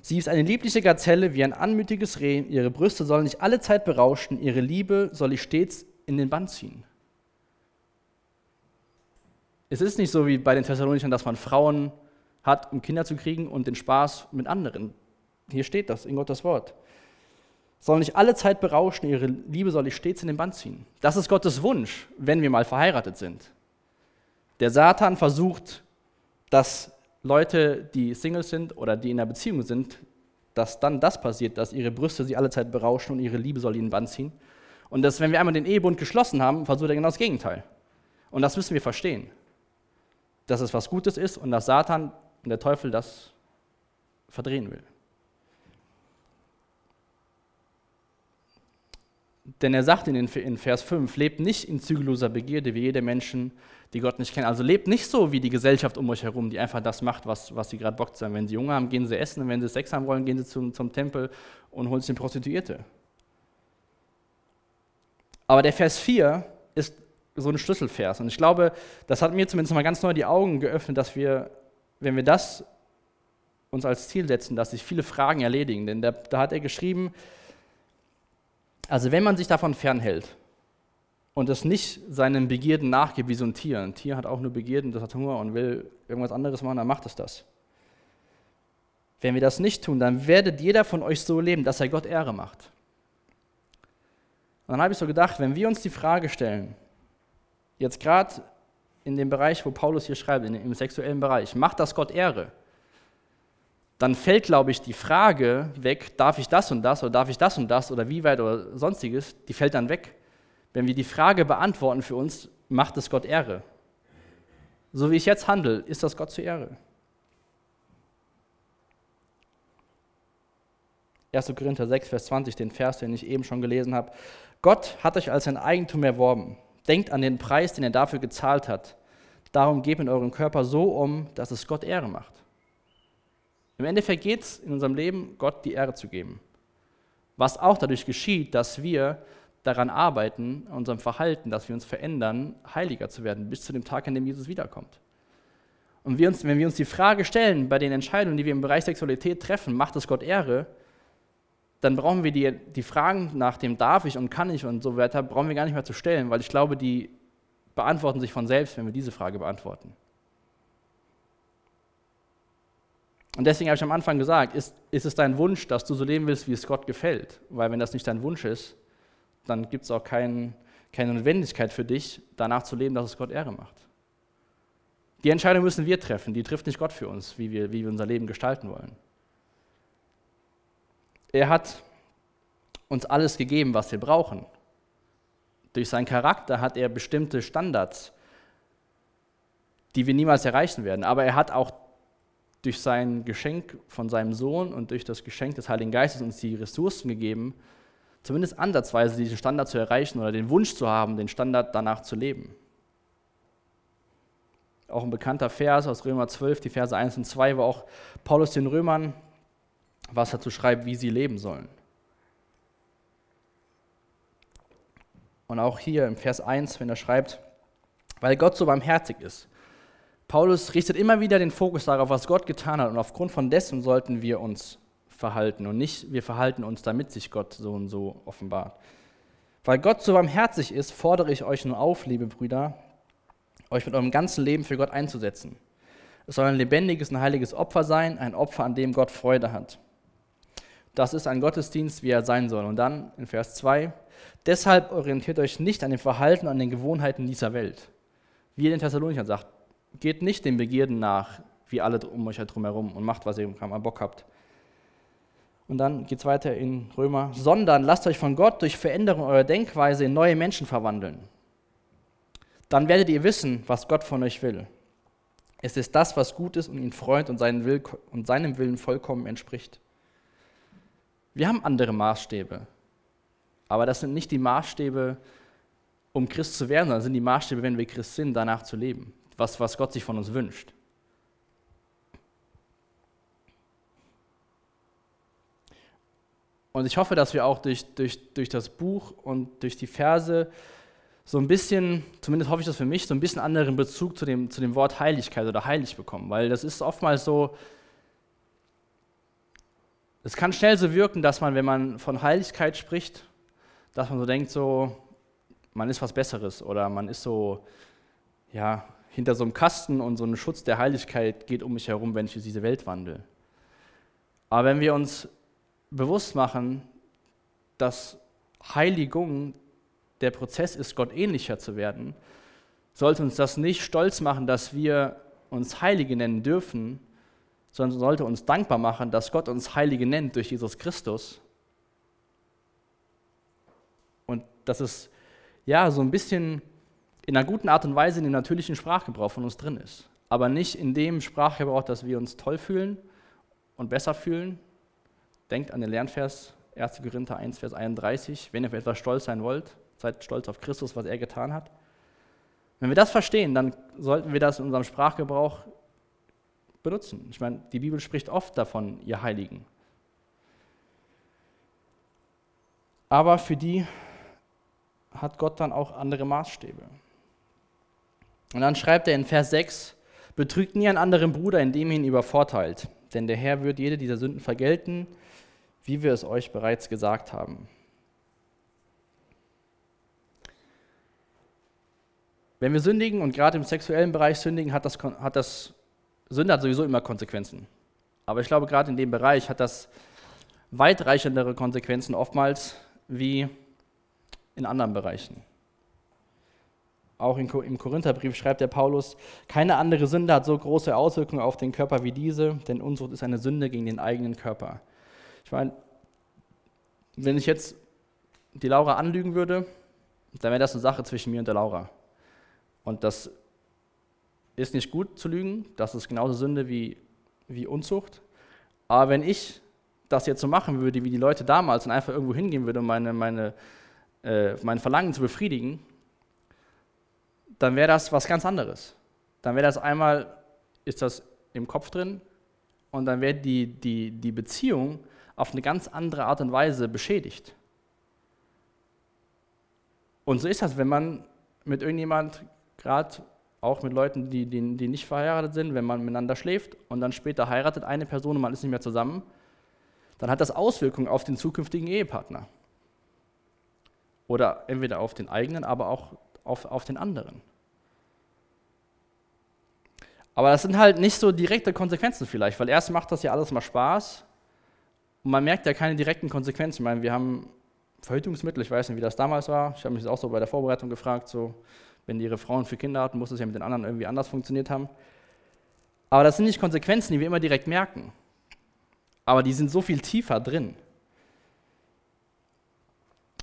Sie ist eine liebliche Gazelle wie ein anmütiges Reh, ihre Brüste sollen dich alle Zeit berauschen, ihre Liebe soll ich stets in den Bann ziehen. Es ist nicht so wie bei den Thessalonichern, dass man Frauen hat, um Kinder zu kriegen und den Spaß mit anderen. Hier steht das in Gottes Wort. Soll nicht alle Zeit berauschen, ihre Liebe soll ich stets in den Band ziehen. Das ist Gottes Wunsch, wenn wir mal verheiratet sind. Der Satan versucht, dass Leute, die Single sind oder die in einer Beziehung sind, dass dann das passiert, dass ihre Brüste sie alle Zeit berauschen und ihre Liebe soll ihnen Band ziehen. Und dass, wenn wir einmal den Ehebund geschlossen haben, versucht er genau das Gegenteil. Und das müssen wir verstehen dass es was Gutes ist und dass Satan und der Teufel das verdrehen will. Denn er sagt in, Vers 5, lebt nicht in zügelloser Begierde wie jede Menschen, die Gott nicht kennen. Also lebt nicht so wie die Gesellschaft um euch herum, die einfach das macht, was, was sie gerade bockt. Wenn sie Hunger haben, gehen sie essen und wenn sie Sex haben wollen, gehen sie zum, zum Tempel und holen sich eine Prostituierte. Aber der Vers 4 ist so ein Schlüsselvers. Und ich glaube, das hat mir zumindest mal ganz neu die Augen geöffnet, dass wir, wenn wir das uns als Ziel setzen, dass sich viele Fragen erledigen. Denn da, da hat er geschrieben, also wenn man sich davon fernhält und es nicht seinen Begierden nachgibt wie so ein Tier, ein Tier hat auch nur Begierden, das hat Hunger und will irgendwas anderes machen, dann macht es das. Wenn wir das nicht tun, dann werdet jeder von euch so leben, dass er Gott Ehre macht. Und dann habe ich so gedacht, wenn wir uns die Frage stellen, jetzt gerade in dem Bereich, wo Paulus hier schreibt, in, im sexuellen Bereich, macht das Gott Ehre? Dann fällt, glaube ich, die Frage weg, darf ich das und das oder darf ich das und das oder wie weit oder sonstiges, die fällt dann weg. Wenn wir die Frage beantworten für uns, macht es Gott Ehre? so wie ich jetzt handle, ist das Gott zur Ehre. 1. Korinther 6, Vers 20, den Vers, den ich eben schon gelesen habe. Gott hat euch als sein Eigentum erworben. Denkt an den Preis, den er dafür gezahlt hat. Darum gebt in eurem Körper so um, dass es Gott Ehre macht. Im Endeffekt geht es in unserem Leben, Gott die Ehre zu geben. Was auch dadurch geschieht, dass wir daran arbeiten, in unserem Verhalten, dass wir uns verändern, heiliger zu werden, bis zu dem Tag, an dem Jesus wiederkommt. Und wir uns, wenn wir uns die Frage stellen, bei den Entscheidungen, die wir im Bereich Sexualität treffen, macht es Gott Ehre, dann brauchen wir die, die Fragen nach dem darf ich und kann ich und so weiter, brauchen wir gar nicht mehr zu stellen, weil ich glaube, die beantworten sich von selbst, wenn wir diese Frage beantworten. Und deswegen habe ich am Anfang gesagt, ist, ist es dein Wunsch, dass du so leben willst, wie es Gott gefällt? Weil wenn das nicht dein Wunsch ist, dann gibt es auch kein, keine Notwendigkeit für dich, danach zu leben, dass es Gott Ehre macht. Die Entscheidung müssen wir treffen, die trifft nicht Gott für uns, wie wir, wie wir unser Leben gestalten wollen. Er hat uns alles gegeben, was wir brauchen. Durch seinen Charakter hat er bestimmte Standards, die wir niemals erreichen werden. Aber er hat auch durch sein Geschenk von seinem Sohn und durch das Geschenk des Heiligen Geistes uns die Ressourcen gegeben, zumindest ansatzweise diesen Standard zu erreichen oder den Wunsch zu haben, den Standard danach zu leben. Auch ein bekannter Vers aus Römer 12, die Verse 1 und 2, wo auch Paulus den Römern was dazu schreibt, wie sie leben sollen. Und auch hier im Vers 1, wenn er schreibt, weil Gott so barmherzig ist. Paulus richtet immer wieder den Fokus darauf, was Gott getan hat und aufgrund von dessen sollten wir uns verhalten und nicht wir verhalten uns, damit sich Gott so und so offenbart. Weil Gott so barmherzig ist, fordere ich euch nun auf, liebe Brüder, euch mit eurem ganzen Leben für Gott einzusetzen. Es soll ein lebendiges und heiliges Opfer sein, ein Opfer, an dem Gott Freude hat. Das ist ein Gottesdienst, wie er sein soll. Und dann in Vers 2, deshalb orientiert euch nicht an dem Verhalten, an den Gewohnheiten dieser Welt. Wie er den Thessalonichern sagt, geht nicht den Begierden nach, wie alle um euch herum und macht, was ihr am Bock habt. Und dann geht es weiter in Römer, sondern lasst euch von Gott durch Veränderung eurer Denkweise in neue Menschen verwandeln. Dann werdet ihr wissen, was Gott von euch will. Es ist das, was gut ist und ihn freut und seinem Willen vollkommen entspricht. Wir haben andere Maßstäbe. Aber das sind nicht die Maßstäbe, um Christ zu werden, sondern sind die Maßstäbe, wenn wir Christ sind, danach zu leben. Was, was Gott sich von uns wünscht. Und ich hoffe, dass wir auch durch, durch, durch das Buch und durch die Verse so ein bisschen, zumindest hoffe ich das für mich, so ein bisschen anderen Bezug zu dem, zu dem Wort Heiligkeit oder heilig bekommen. Weil das ist oftmals so, es kann schnell so wirken, dass man, wenn man von Heiligkeit spricht, dass man so denkt, so, man ist was Besseres oder man ist so, ja, hinter so einem Kasten und so ein Schutz der Heiligkeit geht um mich herum, wenn ich diese Welt wandle. Aber wenn wir uns bewusst machen, dass Heiligung der Prozess ist, Gott ähnlicher zu werden, sollte uns das nicht stolz machen, dass wir uns Heilige nennen dürfen, sondern sollte uns dankbar machen, dass Gott uns Heilige nennt durch Jesus Christus. Und dass es ja so ein bisschen in einer guten Art und Weise in dem natürlichen Sprachgebrauch von uns drin ist. Aber nicht in dem Sprachgebrauch, dass wir uns toll fühlen und besser fühlen. Denkt an den Lernvers 1. Korinther 1, Vers 31. Wenn ihr für etwas stolz sein wollt, seid stolz auf Christus, was er getan hat. Wenn wir das verstehen, dann sollten wir das in unserem Sprachgebrauch benutzen. Ich meine, die Bibel spricht oft davon, ihr Heiligen. Aber für die hat Gott dann auch andere Maßstäbe. Und dann schreibt er in Vers 6, betrügt nie einen anderen Bruder, indem ihr ihn übervorteilt, denn der Herr wird jede dieser Sünden vergelten, wie wir es euch bereits gesagt haben. Wenn wir sündigen und gerade im sexuellen Bereich sündigen, hat das, hat das Sünde hat sowieso immer Konsequenzen. Aber ich glaube, gerade in dem Bereich hat das weitreichendere Konsequenzen oftmals wie in anderen Bereichen. Auch im Korintherbrief schreibt der Paulus, keine andere Sünde hat so große Auswirkungen auf den Körper wie diese, denn Unzucht ist eine Sünde gegen den eigenen Körper. Ich meine, wenn ich jetzt die Laura anlügen würde, dann wäre das eine Sache zwischen mir und der Laura. Und das ist nicht gut zu lügen, das ist genauso Sünde wie, wie Unzucht. Aber wenn ich das jetzt so machen würde, wie die Leute damals und einfach irgendwo hingehen würde, um meine, meine, äh, mein Verlangen zu befriedigen, dann wäre das was ganz anderes. Dann wäre das einmal, ist das im Kopf drin und dann wäre die, die, die Beziehung auf eine ganz andere Art und Weise beschädigt. Und so ist das, wenn man mit irgendjemand, gerade auch mit Leuten, die, die, die nicht verheiratet sind, wenn man miteinander schläft und dann später heiratet eine Person und man ist nicht mehr zusammen, dann hat das Auswirkungen auf den zukünftigen Ehepartner. Oder entweder auf den eigenen, aber auch auf, auf den anderen. Aber das sind halt nicht so direkte Konsequenzen vielleicht, weil erst macht das ja alles mal Spaß und man merkt ja keine direkten Konsequenzen. Ich meine, wir haben Verhütungsmittel, ich weiß nicht, wie das damals war. Ich habe mich auch so bei der Vorbereitung gefragt, so, wenn ihre Frauen für Kinder hatten, muss es ja mit den anderen irgendwie anders funktioniert haben. Aber das sind nicht Konsequenzen, die wir immer direkt merken. Aber die sind so viel tiefer drin.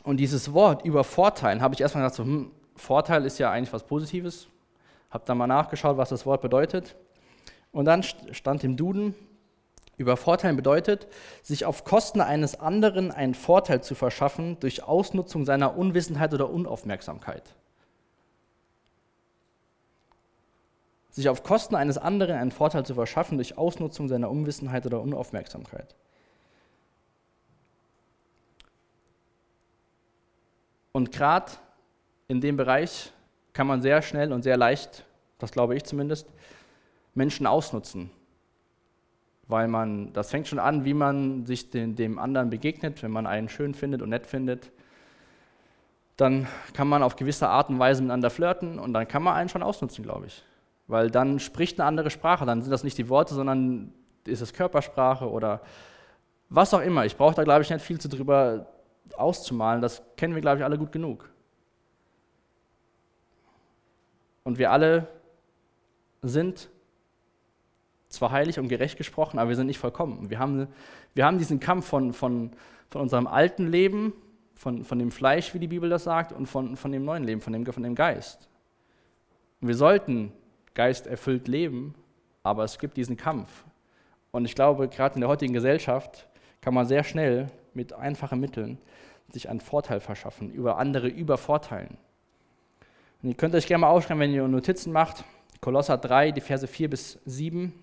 Und dieses Wort übervorteilen, habe ich erstmal gedacht, so, hm, Vorteil ist ja eigentlich was Positives. Habe dann mal nachgeschaut, was das Wort bedeutet. Und dann stand im Duden, übervorteilen bedeutet, sich auf Kosten eines anderen einen Vorteil zu verschaffen durch Ausnutzung seiner Unwissenheit oder Unaufmerksamkeit. Sich auf Kosten eines anderen einen Vorteil zu verschaffen durch Ausnutzung seiner Unwissenheit oder Unaufmerksamkeit. Und gerade in dem Bereich kann man sehr schnell und sehr leicht, das glaube ich zumindest, Menschen ausnutzen. Weil man, das fängt schon an, wie man sich den, dem anderen begegnet, wenn man einen schön findet und nett findet. Dann kann man auf gewisse Art und Weise miteinander flirten und dann kann man einen schon ausnutzen, glaube ich. Weil dann spricht eine andere Sprache, dann sind das nicht die Worte, sondern ist es Körpersprache oder was auch immer. Ich brauche da, glaube ich, nicht viel zu drüber auszumalen, das kennen wir, glaube ich, alle gut genug. Und wir alle sind zwar heilig und gerecht gesprochen, aber wir sind nicht vollkommen. Wir haben, wir haben diesen Kampf von, von, von unserem alten Leben, von, von dem Fleisch, wie die Bibel das sagt, und von, von dem neuen Leben, von dem, von dem Geist. Und wir sollten geisterfüllt leben, aber es gibt diesen Kampf. Und ich glaube, gerade in der heutigen Gesellschaft kann man sehr schnell mit einfachen Mitteln sich einen Vorteil verschaffen, über andere übervorteilen. Und ihr könnt euch gerne mal aufschreiben, wenn ihr Notizen macht. Kolosser 3, die Verse 4 bis 7.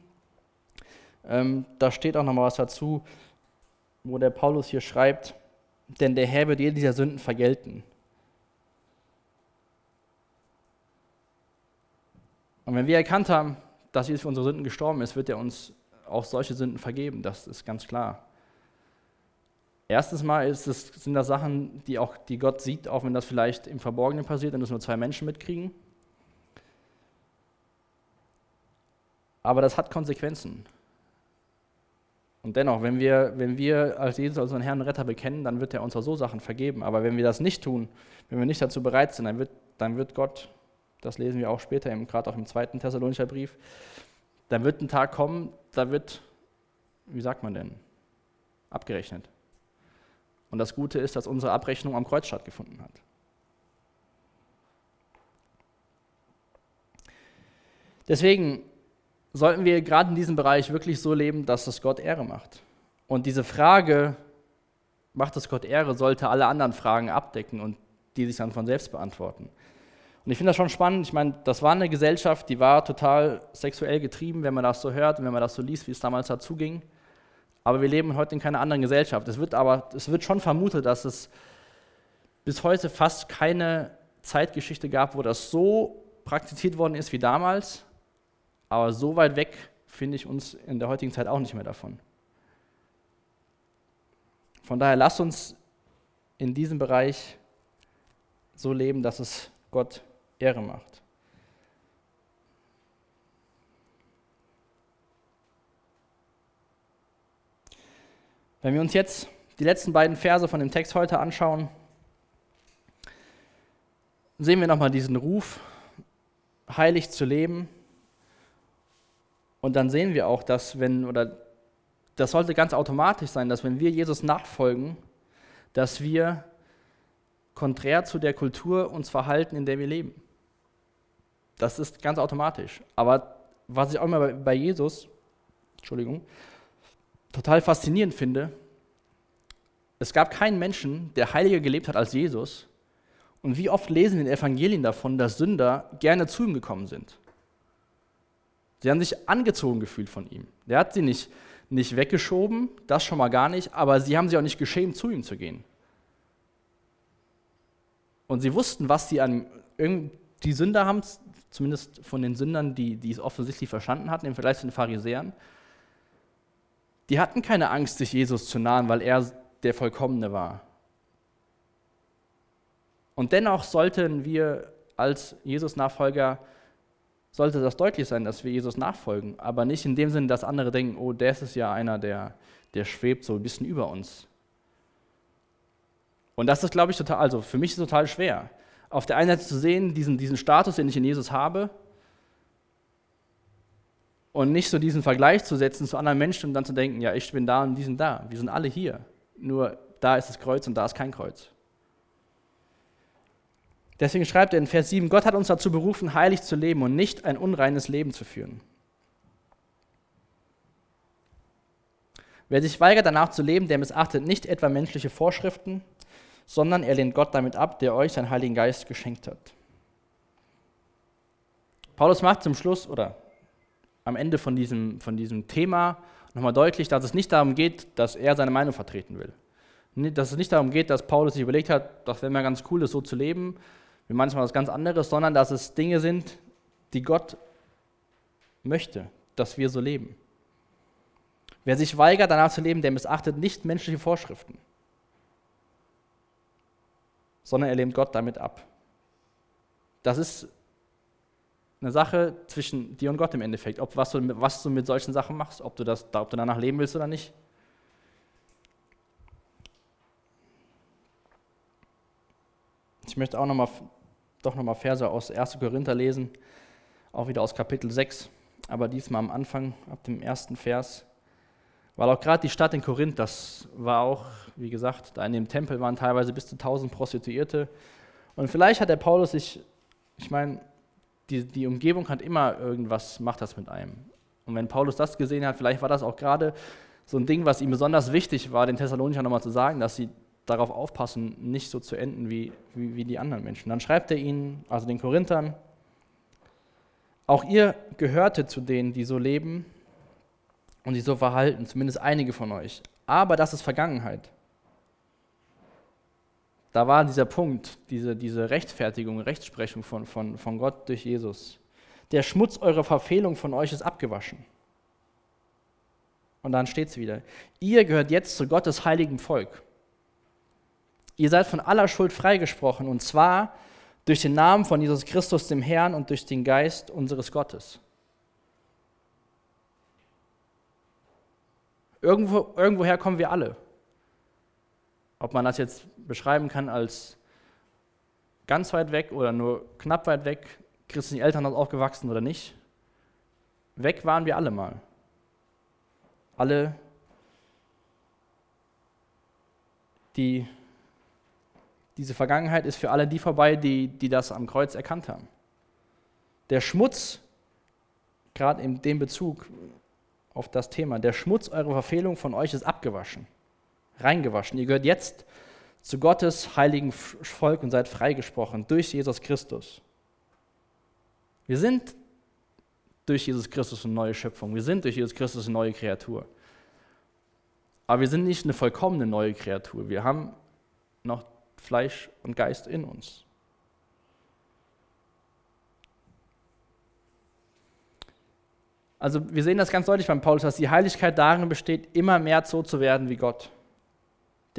Ähm, da steht auch nochmal was dazu, wo der Paulus hier schreibt, denn der Herr wird jede dieser Sünden vergelten. Und wenn wir erkannt haben, dass Jesus für unsere Sünden gestorben ist, wird er uns auch solche Sünden vergeben. Das ist ganz klar. Erstens mal es, sind das Sachen, die auch die Gott sieht, auch wenn das vielleicht im Verborgenen passiert und das nur zwei Menschen mitkriegen. Aber das hat Konsequenzen. Und dennoch, wenn wir, wenn wir als Jesus unseren Herrn und Retter bekennen, dann wird er uns auch so Sachen vergeben. Aber wenn wir das nicht tun, wenn wir nicht dazu bereit sind, dann wird, dann wird Gott, das lesen wir auch später, gerade auch im zweiten Thessalonischer Brief, dann wird ein Tag kommen, da wird, wie sagt man denn, abgerechnet. Und das Gute ist, dass unsere Abrechnung am Kreuz stattgefunden hat. Deswegen sollten wir gerade in diesem Bereich wirklich so leben, dass es Gott Ehre macht. Und diese Frage, macht es Gott Ehre, sollte alle anderen Fragen abdecken und die sich dann von selbst beantworten. Und ich finde das schon spannend. Ich meine, das war eine Gesellschaft, die war total sexuell getrieben, wenn man das so hört und wenn man das so liest, wie es damals dazu ging. Aber wir leben heute in keiner anderen Gesellschaft. Es wird aber, es wird schon vermutet, dass es bis heute fast keine Zeitgeschichte gab, wo das so praktiziert worden ist wie damals. Aber so weit weg finde ich uns in der heutigen Zeit auch nicht mehr davon. Von daher lasst uns in diesem Bereich so leben, dass es Gott Ehre macht. Wenn wir uns jetzt die letzten beiden Verse von dem Text heute anschauen, sehen wir nochmal diesen Ruf, heilig zu leben. Und dann sehen wir auch, dass wenn, oder das sollte ganz automatisch sein, dass wenn wir Jesus nachfolgen, dass wir konträr zu der Kultur uns verhalten, in der wir leben. Das ist ganz automatisch. Aber was ich auch immer bei Jesus, Entschuldigung, total faszinierend finde, es gab keinen Menschen, der heiliger gelebt hat als Jesus. Und wie oft lesen in den Evangelien davon, dass Sünder gerne zu ihm gekommen sind. Sie haben sich angezogen gefühlt von ihm. Der hat sie nicht, nicht weggeschoben, das schon mal gar nicht, aber sie haben sich auch nicht geschämt, zu ihm zu gehen. Und sie wussten, was sie an. Die Sünder haben es, zumindest von den Sündern, die, die es offensichtlich verstanden hatten, im Vergleich zu den Pharisäern, die hatten keine Angst, sich Jesus zu nahen, weil er der Vollkommene war. Und dennoch sollten wir als Jesus-Nachfolger, sollte das deutlich sein, dass wir Jesus nachfolgen, aber nicht in dem Sinne, dass andere denken, oh, der ist ja einer, der, der schwebt so ein bisschen über uns. Und das ist, glaube ich, total, also für mich ist es total schwer. Auf der einen Seite zu sehen, diesen, diesen Status, den ich in Jesus habe, und nicht so diesen Vergleich zu setzen zu anderen Menschen und dann zu denken, ja, ich bin da und die sind da. Wir sind alle hier. Nur da ist das Kreuz und da ist kein Kreuz. Deswegen schreibt er in Vers 7, Gott hat uns dazu berufen, heilig zu leben und nicht ein unreines Leben zu führen. Wer sich weigert, danach zu leben, der missachtet nicht etwa menschliche Vorschriften, sondern er lehnt Gott damit ab, der euch seinen Heiligen Geist geschenkt hat. Paulus macht zum Schluss oder am Ende von diesem, von diesem Thema nochmal deutlich, dass es nicht darum geht, dass er seine Meinung vertreten will. Dass es nicht darum geht, dass Paulus sich überlegt hat, das wäre mir ganz cool, das so zu leben, wie manchmal was ganz anderes, sondern dass es Dinge sind, die Gott möchte, dass wir so leben. Wer sich weigert, danach zu leben, der missachtet nicht menschliche Vorschriften, sondern er lehnt Gott damit ab. Das ist eine Sache zwischen dir und Gott im Endeffekt, ob was du, was du mit solchen Sachen machst, ob du, das, ob du danach leben willst oder nicht. Ich möchte auch noch mal, doch nochmal Verse aus 1. Korinther lesen, auch wieder aus Kapitel 6, aber diesmal am Anfang, ab dem ersten Vers. Weil auch gerade die Stadt in Korinth, das war auch, wie gesagt, da in dem Tempel waren teilweise bis zu 1000 Prostituierte. Und vielleicht hat der Paulus sich, ich meine, die, die Umgebung hat immer irgendwas, macht das mit einem. Und wenn Paulus das gesehen hat, vielleicht war das auch gerade so ein Ding, was ihm besonders wichtig war, den Thessalonichern nochmal zu sagen, dass sie darauf aufpassen, nicht so zu enden wie, wie, wie die anderen Menschen. Dann schreibt er ihnen, also den Korinthern, auch ihr gehörte zu denen, die so leben und sich so verhalten, zumindest einige von euch. Aber das ist Vergangenheit. Da war dieser Punkt, diese, diese Rechtfertigung, Rechtsprechung von, von, von Gott durch Jesus. Der Schmutz eurer Verfehlung von euch ist abgewaschen. Und dann steht es wieder. Ihr gehört jetzt zu Gottes heiligen Volk. Ihr seid von aller Schuld freigesprochen, und zwar durch den Namen von Jesus Christus, dem Herrn, und durch den Geist unseres Gottes. Irgendwo, irgendwoher kommen wir alle. Ob man das jetzt beschreiben kann als ganz weit weg oder nur knapp weit weg, christlichen Elternhaus aufgewachsen oder nicht, weg waren wir alle mal. Alle, die diese Vergangenheit ist für alle die vorbei, die, die das am Kreuz erkannt haben. Der Schmutz, gerade in dem Bezug auf das Thema, der Schmutz eurer Verfehlung von euch ist abgewaschen reingewaschen. Ihr gehört jetzt zu Gottes heiligen Volk und seid freigesprochen durch Jesus Christus. Wir sind durch Jesus Christus eine neue Schöpfung. Wir sind durch Jesus Christus eine neue Kreatur. Aber wir sind nicht eine vollkommene neue Kreatur. Wir haben noch Fleisch und Geist in uns. Also wir sehen das ganz deutlich beim Paulus, dass die Heiligkeit darin besteht, immer mehr so zu werden wie Gott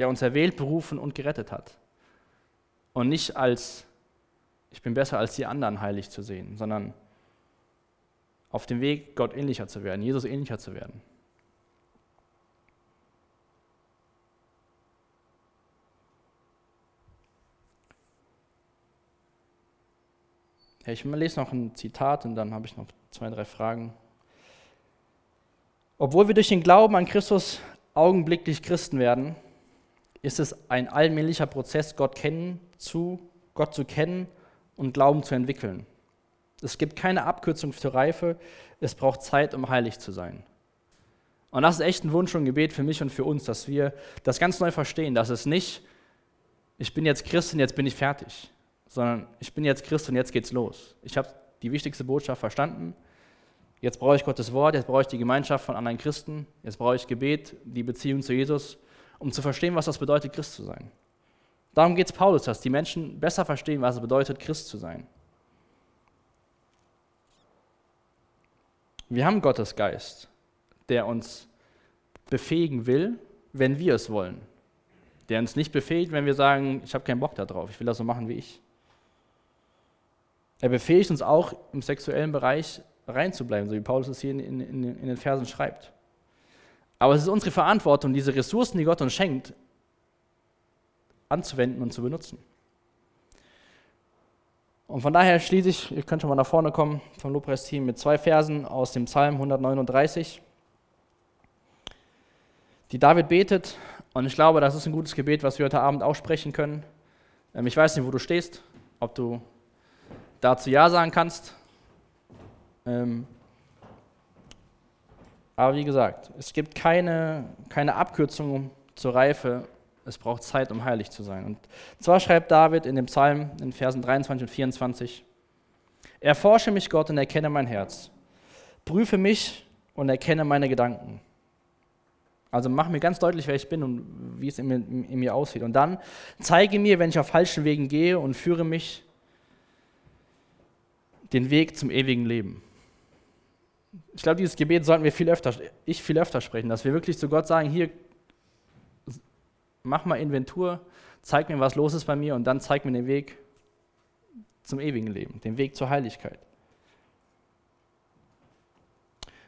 der uns erwählt, berufen und gerettet hat. Und nicht als, ich bin besser als die anderen heilig zu sehen, sondern auf dem Weg, Gott ähnlicher zu werden, Jesus ähnlicher zu werden. Ich lese noch ein Zitat und dann habe ich noch zwei, drei Fragen. Obwohl wir durch den Glauben an Christus augenblicklich Christen werden, ist es ein allmählicher Prozess, Gott kennen zu, Gott zu kennen und Glauben zu entwickeln. Es gibt keine Abkürzung für Reife. Es braucht Zeit, um heilig zu sein. Und das ist echt ein Wunsch und Gebet für mich und für uns, dass wir das ganz neu verstehen, dass es nicht, ich bin jetzt Christ und jetzt bin ich fertig, sondern ich bin jetzt Christ und jetzt geht's los. Ich habe die wichtigste Botschaft verstanden. Jetzt brauche ich Gottes Wort, jetzt brauche ich die Gemeinschaft von anderen Christen, jetzt brauche ich Gebet, die Beziehung zu Jesus, um zu verstehen, was das bedeutet, Christ zu sein. Darum geht es Paulus, dass die Menschen besser verstehen, was es bedeutet, Christ zu sein. Wir haben Gottes Geist, der uns befähigen will, wenn wir es wollen. Der uns nicht befähigt, wenn wir sagen, ich habe keinen Bock darauf, ich will das so machen wie ich. Er befähigt uns auch im sexuellen Bereich reinzubleiben, so wie Paulus es hier in, in, in den Versen schreibt. Aber es ist unsere Verantwortung, diese Ressourcen, die Gott uns schenkt, anzuwenden und zu benutzen. Und von daher schließe ich, ihr könnt schon mal nach vorne kommen vom Lobpreisteam mit zwei Versen aus dem Psalm 139, die David betet. Und ich glaube, das ist ein gutes Gebet, was wir heute Abend aussprechen können. Ähm, ich weiß nicht, wo du stehst, ob du dazu Ja sagen kannst. Ähm, aber wie gesagt, es gibt keine, keine Abkürzung zur Reife es braucht Zeit, um heilig zu sein. Und zwar schreibt David in dem Psalm in Versen 23 und 24, Erforsche mich, Gott, und erkenne mein Herz. Prüfe mich und erkenne meine Gedanken. Also mach mir ganz deutlich, wer ich bin und wie es in mir, in mir aussieht. Und dann zeige mir, wenn ich auf falschen Wegen gehe und führe mich den Weg zum ewigen Leben. Ich glaube, dieses Gebet sollten wir viel öfter, ich viel öfter sprechen, dass wir wirklich zu Gott sagen, hier, mach mal Inventur, zeig mir, was los ist bei mir und dann zeig mir den Weg zum ewigen Leben, den Weg zur Heiligkeit.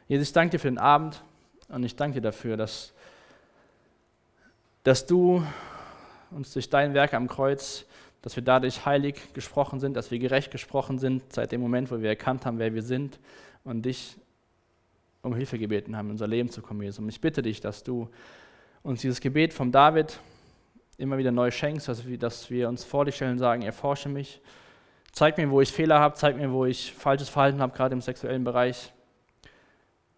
Jesus, ich danke dir für den Abend und ich danke dir dafür, dass, dass du uns durch dein Werk am Kreuz, dass wir dadurch heilig gesprochen sind, dass wir gerecht gesprochen sind, seit dem Moment, wo wir erkannt haben, wer wir sind und dich um Hilfe gebeten haben, in unser Leben zu kommen, Jesus. Und ich bitte dich, dass du uns dieses Gebet vom David immer wieder neu schenkst, dass wir, dass wir uns vor dich stellen und sagen, erforsche mich, zeig mir, wo ich Fehler habe, zeig mir, wo ich falsches Verhalten habe, gerade im sexuellen Bereich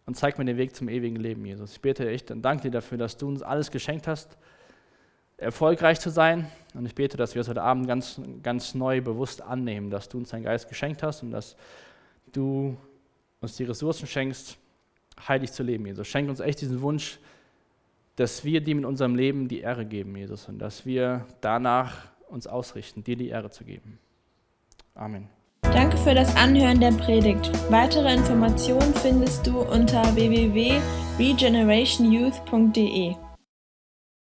und zeig mir den Weg zum ewigen Leben, Jesus. Ich bete echt und danke dir dafür, dass du uns alles geschenkt hast, erfolgreich zu sein und ich bete, dass wir es heute Abend ganz, ganz neu bewusst annehmen, dass du uns deinen Geist geschenkt hast und dass du uns die Ressourcen schenkst, heilig zu leben, Jesus. Schenk uns echt diesen Wunsch, dass wir dir in unserem Leben die Ehre geben, Jesus, und dass wir danach uns ausrichten, dir die Ehre zu geben. Amen. Danke für das Anhören der Predigt. Weitere Informationen findest du unter www.regenerationyouth.de.